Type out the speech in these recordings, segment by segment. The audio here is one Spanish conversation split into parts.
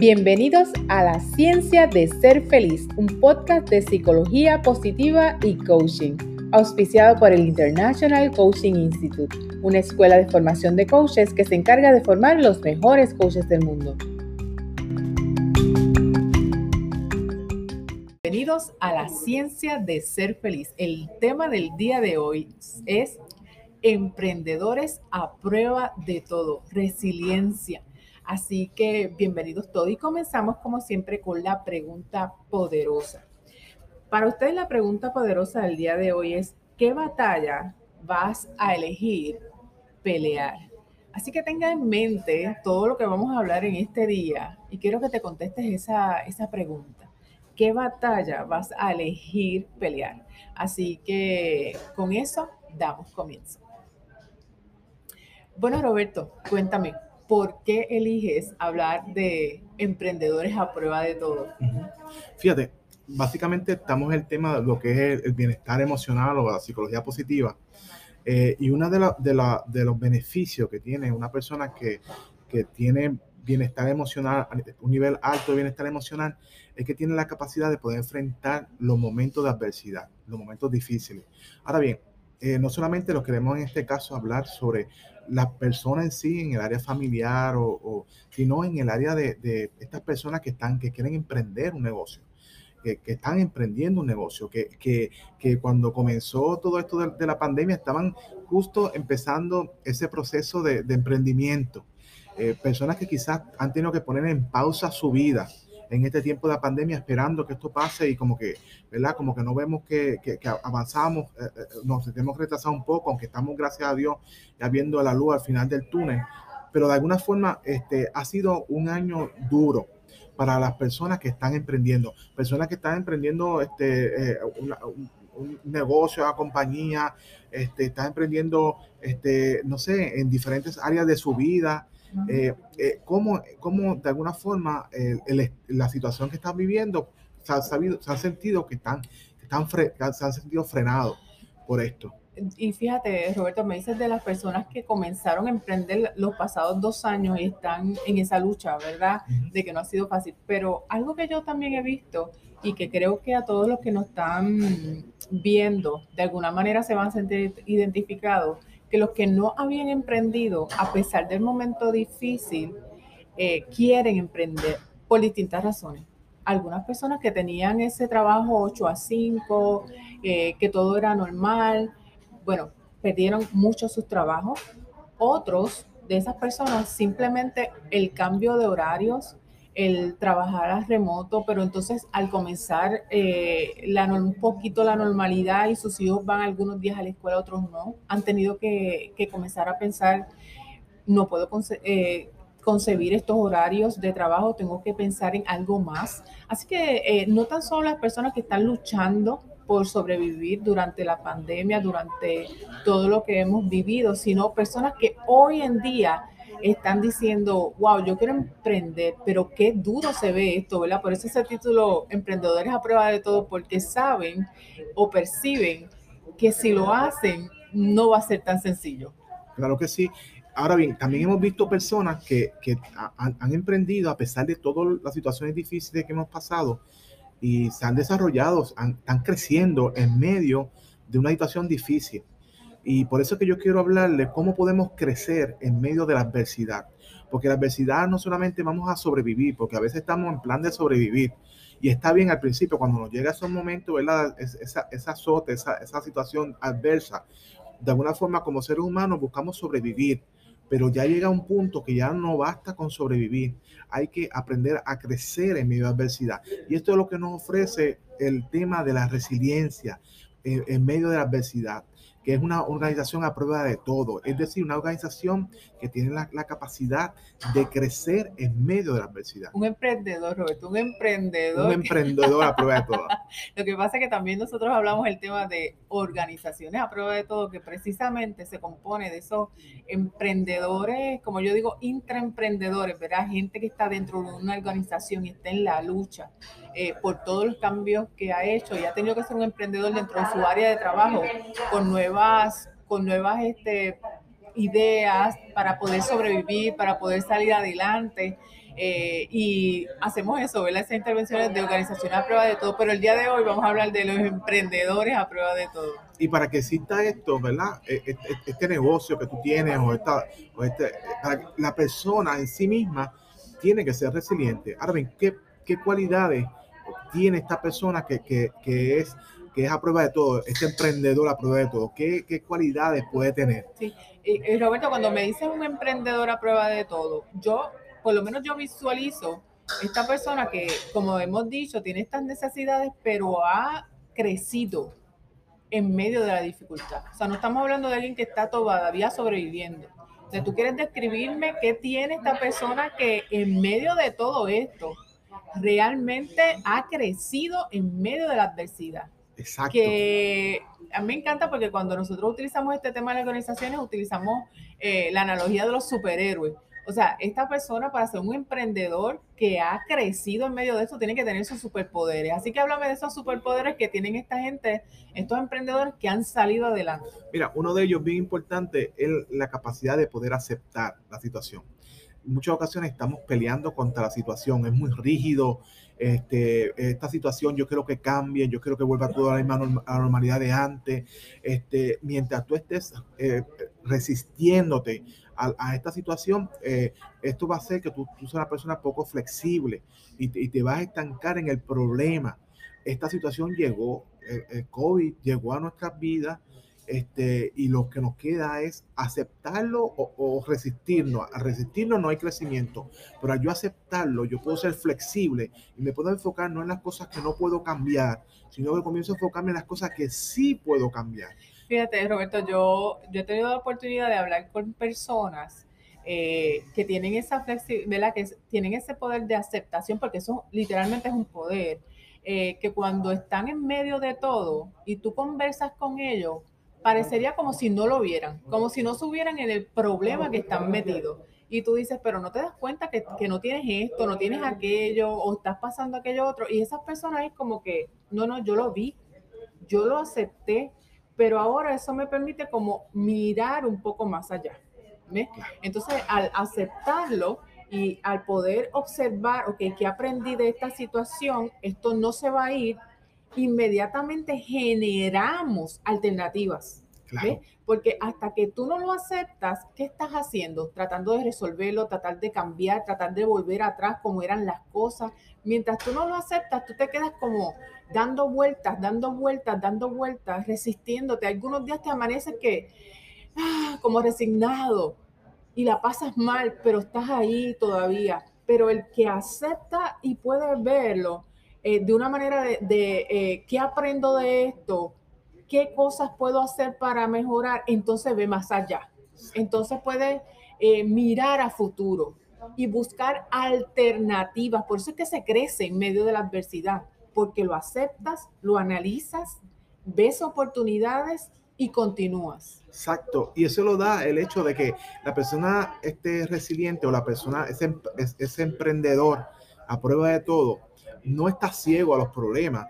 Bienvenidos a La Ciencia de Ser Feliz, un podcast de psicología positiva y coaching, auspiciado por el International Coaching Institute, una escuela de formación de coaches que se encarga de formar los mejores coaches del mundo. Bienvenidos a La Ciencia de Ser Feliz. El tema del día de hoy es emprendedores a prueba de todo, resiliencia. Así que bienvenidos todos y comenzamos como siempre con la pregunta poderosa. Para ustedes la pregunta poderosa del día de hoy es, ¿qué batalla vas a elegir pelear? Así que tenga en mente todo lo que vamos a hablar en este día y quiero que te contestes esa, esa pregunta. ¿Qué batalla vas a elegir pelear? Así que con eso damos comienzo. Bueno, Roberto, cuéntame, ¿por qué eliges hablar de emprendedores a prueba de todo? Fíjate, básicamente estamos en el tema de lo que es el, bienestar emocional o la psicología positiva. Eh, y uno de, los beneficios que tiene una persona que, que tiene bienestar emocional, un nivel alto de bienestar emocional, es que tiene la capacidad de poder enfrentar los momentos de adversidad, los momentos difíciles. Ahora bien, eh, no solamente lo queremos en este caso hablar sobre la persona en sí, en el área familiar, o, sino en el área de, estas personas que, están, que quieren emprender un negocio. Que, están emprendiendo un negocio, que, que, cuando comenzó todo esto de, la pandemia estaban justo empezando ese proceso de, emprendimiento. Eh, personas que quizás han tenido que poner en pausa su vida, en este tiempo de la pandemia esperando que esto pase y como que, ¿verdad? Como que no vemos que, que, avanzamos, eh, eh, nos tenemos retrasado un poco, aunque estamos, gracias a Dios, ya viendo la luz al final del túnel. Pero de alguna forma este, ha sido un año duro para las personas que están emprendiendo, personas que están emprendiendo este, eh, un, negocio, una compañía, este, están emprendiendo, este, no sé, en diferentes áreas de su vida, eh, eh, cómo, cómo, de alguna forma la situación que están viviendo se ha, sabido, se ha sentido que están, están se han sentido frenados por esto. Y fíjate, Roberto, me dices de las personas que comenzaron a emprender los pasados dos años y están en esa lucha, ¿verdad? De que no ha sido fácil. Pero algo que yo también he visto y que creo que a todos los que nos están viendo de alguna manera se van a sentir identificados que los que no habían emprendido, a pesar del momento difícil, eh, quieren emprender por distintas razones. Algunas personas que tenían ese trabajo 8 a 5, eh, que todo era normal, bueno, perdieron mucho sus trabajos. Otros de esas personas simplemente el cambio de horarios, el trabajar a remoto, pero entonces al comenzar eh, la, un poquito la normalidad y sus hijos van algunos días a la escuela, otros no, han tenido que, comenzar a pensar, no puedo eh, concebir estos horarios de trabajo, tengo que pensar en algo más. Así que eh, no tan solo las personas que están luchando por sobrevivir durante la pandemia, durante todo lo que hemos vivido, sino personas que hoy en día están diciendo, wow, yo quiero emprender, pero qué duro se ve esto, ¿verdad? Por eso ese título, Emprendedores a prueba de todo, porque saben o perciben que si lo hacen, no va a ser tan sencillo. Claro que sí. Ahora bien, también hemos visto personas que, han, emprendido a pesar de todas las situaciones difíciles que hemos pasado y se han desarrollado, están creciendo en medio de una situación difícil. Y por eso que yo quiero hablarles cómo podemos crecer en medio de la adversidad. Porque la adversidad no solamente vamos a sobrevivir, porque a veces estamos en plan de sobrevivir. Y está bien al principio, cuando nos llega esos momentos, ¿verdad? Esa, esa azote, esa, esa situación adversa. De alguna forma, como seres humanos, buscamos sobrevivir. Pero ya llega un punto que ya no basta con sobrevivir. Hay que aprender a crecer en medio de adversidad. Y esto es lo que nos ofrece el tema de la resiliencia en, en medio de la adversidad que es una organización a prueba de todo, es decir, una organización que tiene la, capacidad de crecer en medio de la adversidad. Un emprendedor, Roberto, un emprendedor. Un emprendedor a prueba de todo. Lo que pasa es que también nosotros hablamos el tema de organizaciones a prueba de todo, que precisamente se compone de esos emprendedores, como yo digo, intraemprendedores, ¿verdad? Gente que está dentro de una organización y está en la lucha eh, por todos los cambios que ha hecho y ha tenido que ser un emprendedor dentro de su área de trabajo con nuevas, con nuevas este, ideas para poder sobrevivir, para poder salir adelante. Eh, y hacemos eso, ¿verdad? Esas intervenciones de organización a prueba de todo, pero el día de hoy vamos a hablar de los emprendedores a prueba de todo. Y para que exista esto, ¿verdad? E, e, e, este, negocio que tú tienes o, esta, o este, la persona en sí misma tiene que ser resiliente. Ahora bien, ¿qué, qué cualidades tiene esta persona que, que, que es que es a prueba de todo, este emprendedor a prueba de todo, ¿qué, qué cualidades puede tener? Sí, y, Roberto, cuando me dices un emprendedor a prueba de todo, yo por lo menos yo visualizo esta persona que, como hemos dicho, tiene estas necesidades, pero ha crecido en medio de la dificultad. O sea, no estamos hablando de alguien que está todavía sobreviviendo. O sea, tú quieres describirme qué tiene esta persona que en medio de todo esto realmente ha crecido en medio de la adversidad. Exacto. Que a mí me encanta porque cuando nosotros utilizamos este tema de las organizaciones, utilizamos eh, la analogía de los superhéroes. O sea, esta persona para ser un emprendedor que ha crecido en medio de eso tiene que tener sus superpoderes. Así que háblame de esos superpoderes que tienen esta gente, estos emprendedores que han salido adelante. Mira, uno de ellos bien importante es la capacidad de poder aceptar la situación. Muchas ocasiones estamos peleando contra la situación, es muy rígido, este, esta situación yo quiero que cambie, yo quiero que vuelva todo a la misma normalidad de antes. Este, mientras tú estés eh, resistiéndote a, esta situación, eh, esto va a hacer que tú, seas una persona poco flexible y te, vas a estancar en el problema. Esta situación llegó, el, el COVID llegó a nuestras vidas este, y lo que nos queda es aceptarlo o, o, resistirnos. A resistirnos no hay crecimiento, pero al yo aceptarlo, yo puedo ser flexible y me puedo enfocar no en las cosas que no puedo cambiar, sino que comienzo a enfocarme en las cosas que sí puedo cambiar. Fíjate, Roberto, yo, yo he tenido la oportunidad de hablar con personas eh, que tienen esa flexibilidad, que tienen ese poder de aceptación, porque eso literalmente es un poder, eh, que cuando están en medio de todo y tú conversas con ellos, parecería como si no lo vieran, como si no subieran en el problema que están metidos. Y tú dices, pero no te das cuenta que, que, no tienes esto, no tienes aquello, o estás pasando aquello otro. Y esas personas es como que, no, no, yo lo vi, yo lo acepté, pero ahora eso me permite como mirar un poco más allá. Entonces, al aceptarlo y al poder observar, ok, ¿qué aprendí de esta situación? Esto no se va a ir, inmediatamente generamos alternativas. Porque hasta que tú no lo aceptas, ¿qué estás haciendo? Tratando de resolverlo, tratar de cambiar, tratar de volver atrás como eran las cosas. Mientras tú no lo aceptas, tú te quedas como dando vueltas, dando vueltas, dando vueltas, resistiéndote. Algunos días te amaneces que, ah, como resignado y la pasas mal, pero estás ahí todavía. Pero el que acepta y puede verlo eh, de una manera de, eh, ¿qué aprendo de esto? ¿Qué cosas puedo hacer para mejorar? Entonces ve más allá. Entonces puede eh, mirar a futuro y buscar alternativas. Por eso es que se crece en medio de la adversidad porque lo aceptas, lo analizas, ves oportunidades y continúas. Exacto, y eso lo da el hecho de que la persona esté resiliente o la persona, ese, ese emprendedor a prueba de todo, no está ciego a los problemas,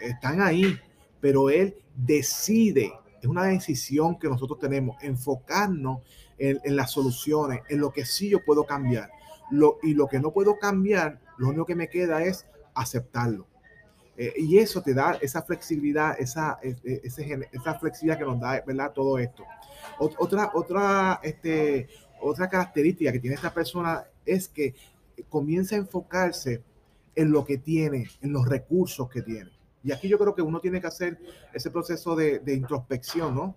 están ahí, pero él decide, es una decisión que nosotros tenemos, enfocarnos en, en las soluciones, en lo que sí yo puedo cambiar. Lo, y lo que no puedo cambiar, lo único que me queda es aceptarlo. Eh, y eso te da esa flexibilidad, esa, e, e, esa flexibilidad que nos da, ¿verdad? Todo esto. Otra, otra, este, otra característica que tiene esta persona es que comienza a enfocarse en lo que tiene, en los recursos que tiene. Y aquí yo creo que uno tiene que hacer ese proceso de, de introspección, ¿no?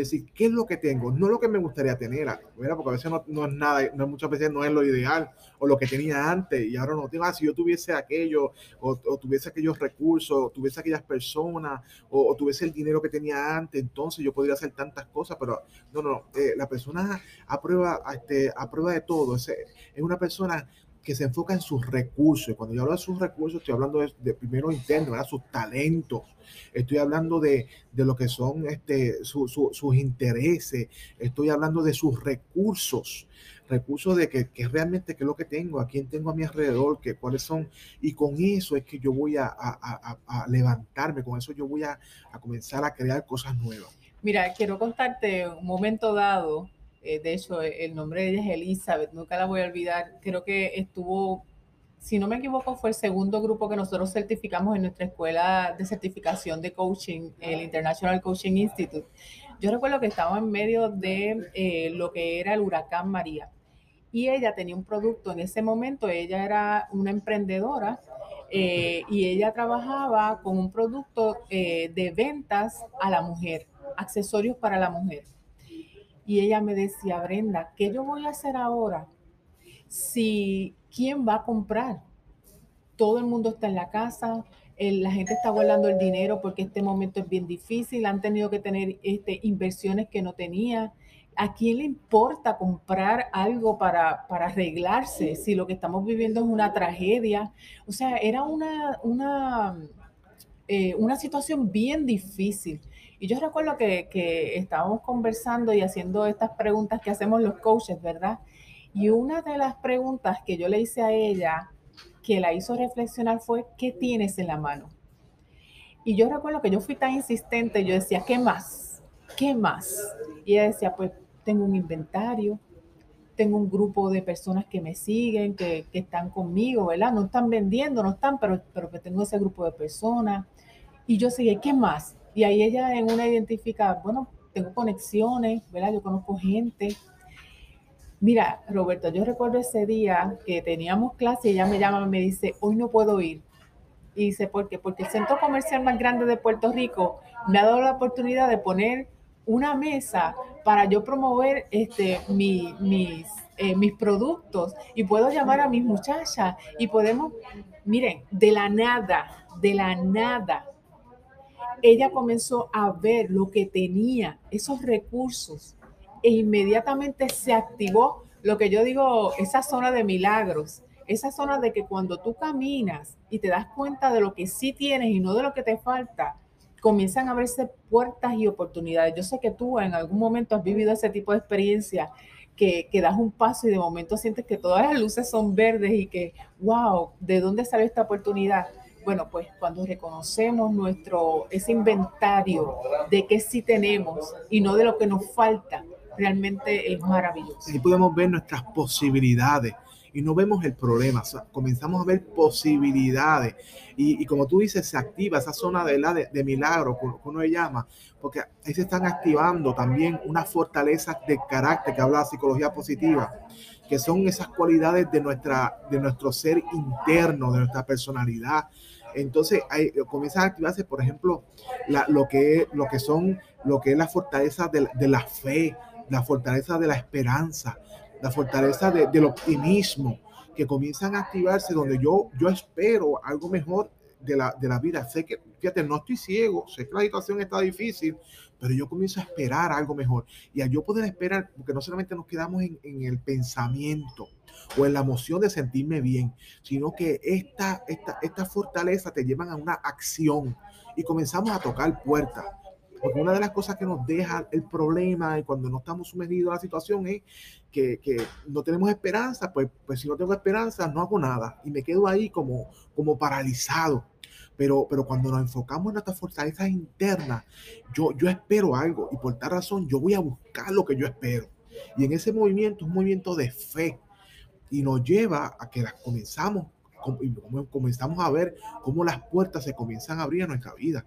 decir, ¿qué es lo que tengo? No lo que me gustaría tener, ¿verdad? porque a veces no, no, es nada, no, muchas veces no es lo ideal o lo que tenía antes y ahora no tengo, ah, si yo tuviese aquello o, tuviese aquellos recursos, o tuviese aquellas personas o, tuviese el dinero que tenía antes, entonces yo podría hacer tantas cosas, pero no, no, eh, la persona aprueba, este, aprueba de todo, es, es una persona que se enfoca en sus recursos. Y cuando yo hablo de sus recursos, estoy hablando de, primero interno, ¿verdad? sus talentos. Estoy hablando de, de lo que son este, su, su, sus intereses. Estoy hablando de sus recursos. Recursos de que, que, realmente qué es lo que tengo, a quién tengo a mi alrededor, que, cuáles son. Y con eso es que yo voy a, a, a, a levantarme, con eso yo voy a, comenzar a crear cosas nuevas. Mira, quiero contarte un momento dado eh, de hecho el nombre de ella es Elizabeth, nunca la voy a olvidar, creo que estuvo, si no me equivoco, fue el segundo grupo que nosotros certificamos en nuestra escuela de certificación de coaching, el International Coaching Institute. Yo recuerdo que estaba en medio de eh, lo que era el huracán María y ella tenía un producto en ese momento, ella era una emprendedora eh, y ella trabajaba con un producto de ventas a la mujer, accesorios para la mujer. Y ella me decía, Brenda, ¿qué yo voy a hacer ahora? Si, ¿quién va a comprar? Todo el mundo está en la casa, la gente está guardando el dinero porque este momento es bien difícil, han tenido que tener este, inversiones que no tenía. ¿A quién le importa comprar algo para, arreglarse si lo que estamos viviendo es una tragedia? O sea, era una, eh, una situación bien difícil. Y yo recuerdo que, que estábamos conversando y haciendo estas preguntas que hacemos los coaches, ¿verdad? Y una de las preguntas que yo le hice a ella, que la hizo reflexionar, fue, ¿qué tienes en la mano? Y yo recuerdo que yo fui tan insistente, yo decía, ¿qué más? ¿Qué más? Y ella decía, pues tengo un inventario, tengo un grupo de personas que me siguen, que, que, están conmigo, ¿verdad? No están vendiendo, no están, pero, pero que tengo ese grupo de personas. Y yo seguí, ¿qué más? Y ahí ella en una identifica, bueno, tengo conexiones, ¿verdad? Yo conozco gente. Mira, Roberto, yo recuerdo ese día que teníamos clase y ella me llama y me dice, hoy no puedo ir. Y dice, ¿por qué? Porque el centro comercial más grande de Puerto Rico me ha dado la oportunidad de poner una mesa para yo promover este, mi, mis, eh, mis productos y puedo llamar a mis muchachas y podemos, miren, de la nada, de la nada, ella comenzó a ver lo que tenía, esos recursos, e inmediatamente se activó lo que yo digo, esa zona de milagros, esa zona de que cuando tú caminas y te das cuenta de lo que sí tienes y no de lo que te falta, comienzan a abrirse puertas y oportunidades. Yo sé que tú en algún momento has vivido ese tipo de experiencia que, que, das un paso y de momento sientes que todas las luces son verdes y que, wow, ¿de dónde salió esta oportunidad? Bueno, pues cuando reconocemos nuestro, ese inventario de que sí tenemos y no de lo que nos falta, realmente es maravilloso. Y podemos ver nuestras posibilidades y no vemos el problema, comenzamos a ver posibilidades y, como tú dices, se activa esa zona de, la, de, de milagro, como uno le llama, porque ahí se están activando también unas fortalezas de carácter que habla la psicología positiva, que son esas cualidades de, nuestra, de nuestro ser interno, de nuestra personalidad. Entonces ahí comienzan a activarse, por ejemplo, la, lo, que, lo que son, lo que es la fortaleza de, de la fe, la fortaleza de la esperanza, la fortaleza de, del optimismo, que comienzan a activarse donde yo, yo espero algo mejor de la, de la vida. Sé que, fíjate, no estoy ciego, sé que la situación está difícil, pero yo comienzo a esperar algo mejor. Y al yo poder esperar, porque no solamente nos quedamos en, en el pensamiento o en la emoción de sentirme bien, sino que esta, esta, esta fortaleza te llevan a una acción y comenzamos a tocar puertas porque una de las cosas que nos deja el problema y cuando no estamos sumergidos en la situación es que, que, no tenemos esperanza, pues, pues si no tengo esperanza no hago nada y me quedo ahí como, como paralizado. Pero, pero cuando nos enfocamos en nuestras fortalezas internas, yo, yo espero algo y por tal razón yo voy a buscar lo que yo espero. Y en ese movimiento, un movimiento de fe y nos lleva a que las comenzamos, comenzamos a ver cómo las puertas se comienzan a abrir en nuestra vida.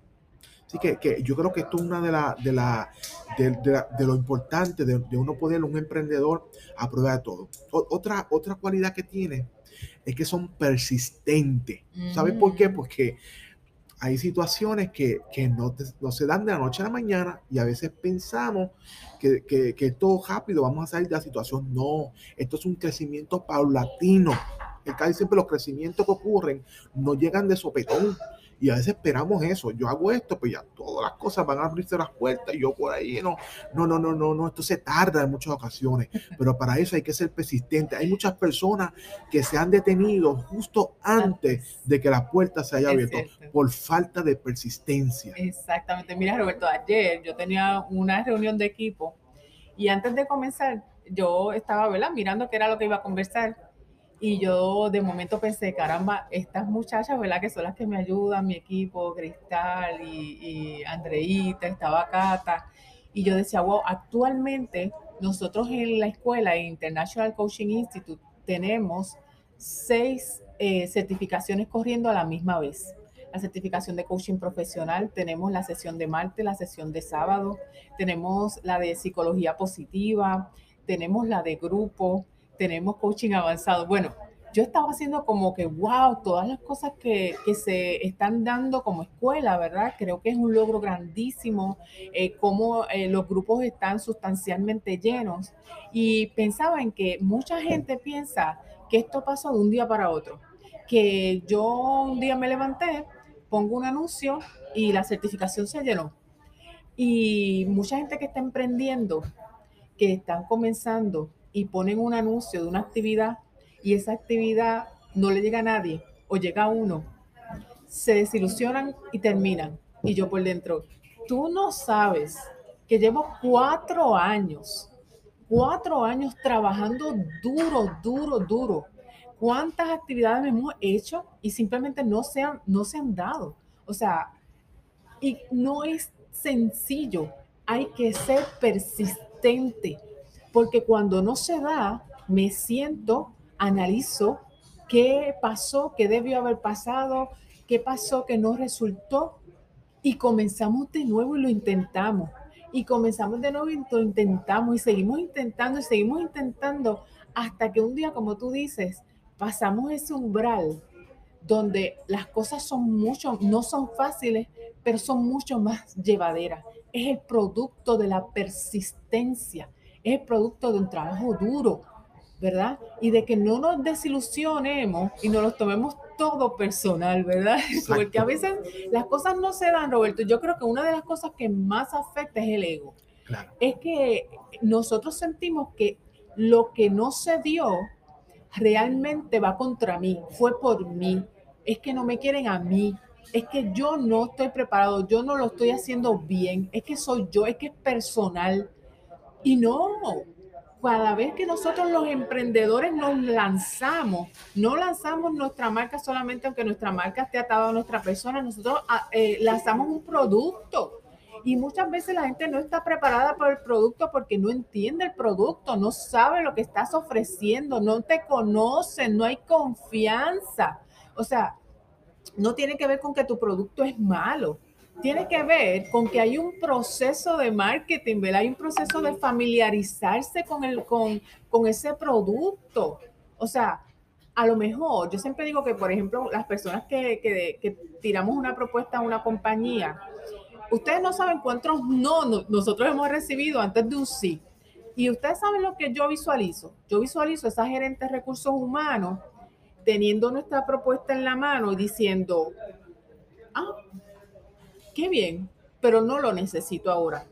Así que, que, yo creo que esto es una de, la, de, la, de, de, de lo importante de, uno poder, un emprendedor, a prueba de todo. O, otra, otra cualidad que tiene es que son persistentes. Mm. ¿Sabes por qué? Porque hay situaciones que, que no, te, no, se dan de la noche a la mañana y a veces pensamos que, que, que todo rápido vamos a salir de la situación. No, esto es un crecimiento paulatino. Casi siempre los crecimientos que ocurren no llegan de sopetón y a veces esperamos eso. Yo hago esto, pues ya todas las cosas van a abrirse las puertas y yo por ahí no, no, no, no, no, no. Esto se tarda en muchas ocasiones, pero para eso hay que ser persistente. Hay muchas personas que se han detenido justo antes de que la puerta se haya abierto por falta de persistencia. Exactamente. Mira, Roberto, ayer yo tenía una reunión de equipo y antes de comenzar yo estaba, ¿verdad? Mirando qué era lo que iba a conversar y yo de momento pensé, caramba, estas muchachas, ¿verdad? Que son las que me ayudan, mi equipo, Cristal y, y Andreita, estaba Cata. Y yo decía, wow, actualmente nosotros en la escuela, International Coaching Institute, tenemos seis eh, certificaciones corriendo a la misma vez. La certificación de coaching profesional, tenemos la sesión de martes, la sesión de sábado, tenemos la de psicología positiva, tenemos la de grupo, tenemos coaching avanzado. Bueno, yo estaba haciendo como que, wow, todas las cosas que, se están dando como escuela, ¿verdad? Creo que es un logro grandísimo, eh, cómo eh, los grupos están sustancialmente llenos. Y pensaba en que mucha gente piensa que esto pasó de un día para otro, que yo un día me levanté, pongo un anuncio y la certificación se llenó. Y mucha gente que está emprendiendo, que están comenzando y ponen un anuncio de una actividad y esa actividad no le llega a nadie o llega a uno, se desilusionan y terminan. Y yo por dentro, tú no sabes que llevo cuatro años, cuatro años trabajando duro, duro, duro. ¿Cuántas actividades hemos hecho y simplemente no se han, no se han dado? O sea, y no es sencillo, hay que ser persistente, porque cuando no se da, me siento analizo qué pasó, qué debió haber pasado, qué pasó que no resultó y comenzamos de nuevo y lo intentamos. Y comenzamos de nuevo y lo intentamos y seguimos intentando y seguimos intentando hasta que un día, como tú dices, pasamos ese umbral donde las cosas son mucho, no son fáciles, pero son mucho más llevaderas. Es el producto de la persistencia, es el producto de un trabajo duro, ¿verdad? Y de que no nos desilusionemos y no nos tomemos todo personal, ¿verdad? Porque a veces las cosas no se dan, Roberto. Yo creo que una de las cosas que más afecta es el ego. Es que nosotros sentimos que lo que no se dio realmente va contra mí, fue por mí. Es que no me quieren a mí, es que yo no estoy preparado, yo no lo estoy haciendo bien, es que soy yo, es que es personal. Y no, cada vez que nosotros los emprendedores nos lanzamos, no lanzamos nuestra marca solamente aunque nuestra marca esté atada a nuestra persona, nosotros ah, eh, lanzamos un producto. Y muchas veces la gente no está preparada por el producto porque no entiende el producto, no sabe lo que estás ofreciendo, no te conocen, no hay confianza. O sea, no tiene que ver con que tu producto es malo tiene que ver con que hay un proceso de marketing, ¿verdad? Hay un proceso de familiarizarse con, el, con, con ese producto. O sea, a lo mejor, yo siempre digo que, por ejemplo, las personas que, que, que tiramos una propuesta a una compañía, ustedes no saben cuántos no nosotros hemos recibido antes de un sí. Y ustedes saben lo que yo visualizo. Yo visualizo a esa gerente de recursos humanos teniendo nuestra propuesta en la mano y diciendo, ah, qué bien, pero no lo necesito ahora.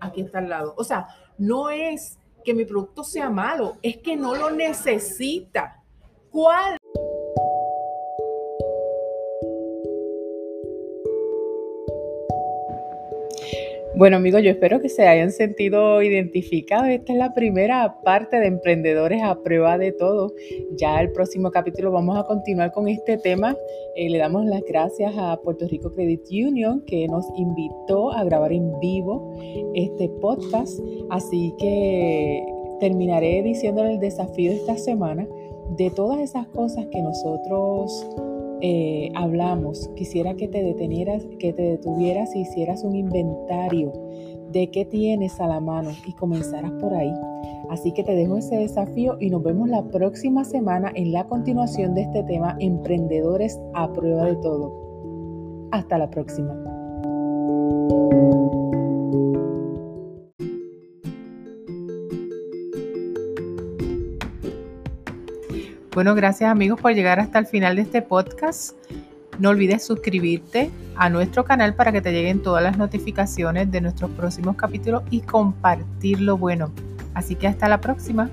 Aquí está al lado. O sea, no es que mi producto sea malo, es que no lo necesita. ¿Cuál Bueno amigos, yo espero que se hayan sentido identificados. Esta es la primera parte de Emprendedores a prueba de todo. Ya el próximo capítulo vamos a continuar con este tema. Eh, le damos las gracias a Puerto Rico Credit Union que nos invitó a grabar en vivo este podcast. Así que terminaré diciendo el desafío de esta semana de todas esas cosas que nosotros eh, hablamos, quisiera que te detenieras, que te detuvieras y hicieras un inventario de qué tienes a la mano y comenzaras por ahí. Así que te dejo ese desafío y nos vemos la próxima semana en la continuación de este tema, Emprendedores a prueba de todo. Hasta la próxima. Bueno, gracias amigos por llegar hasta el final de este podcast. No olvides suscribirte a nuestro canal para que te lleguen todas las notificaciones de nuestros próximos capítulos y compartir lo bueno. Así que hasta la próxima.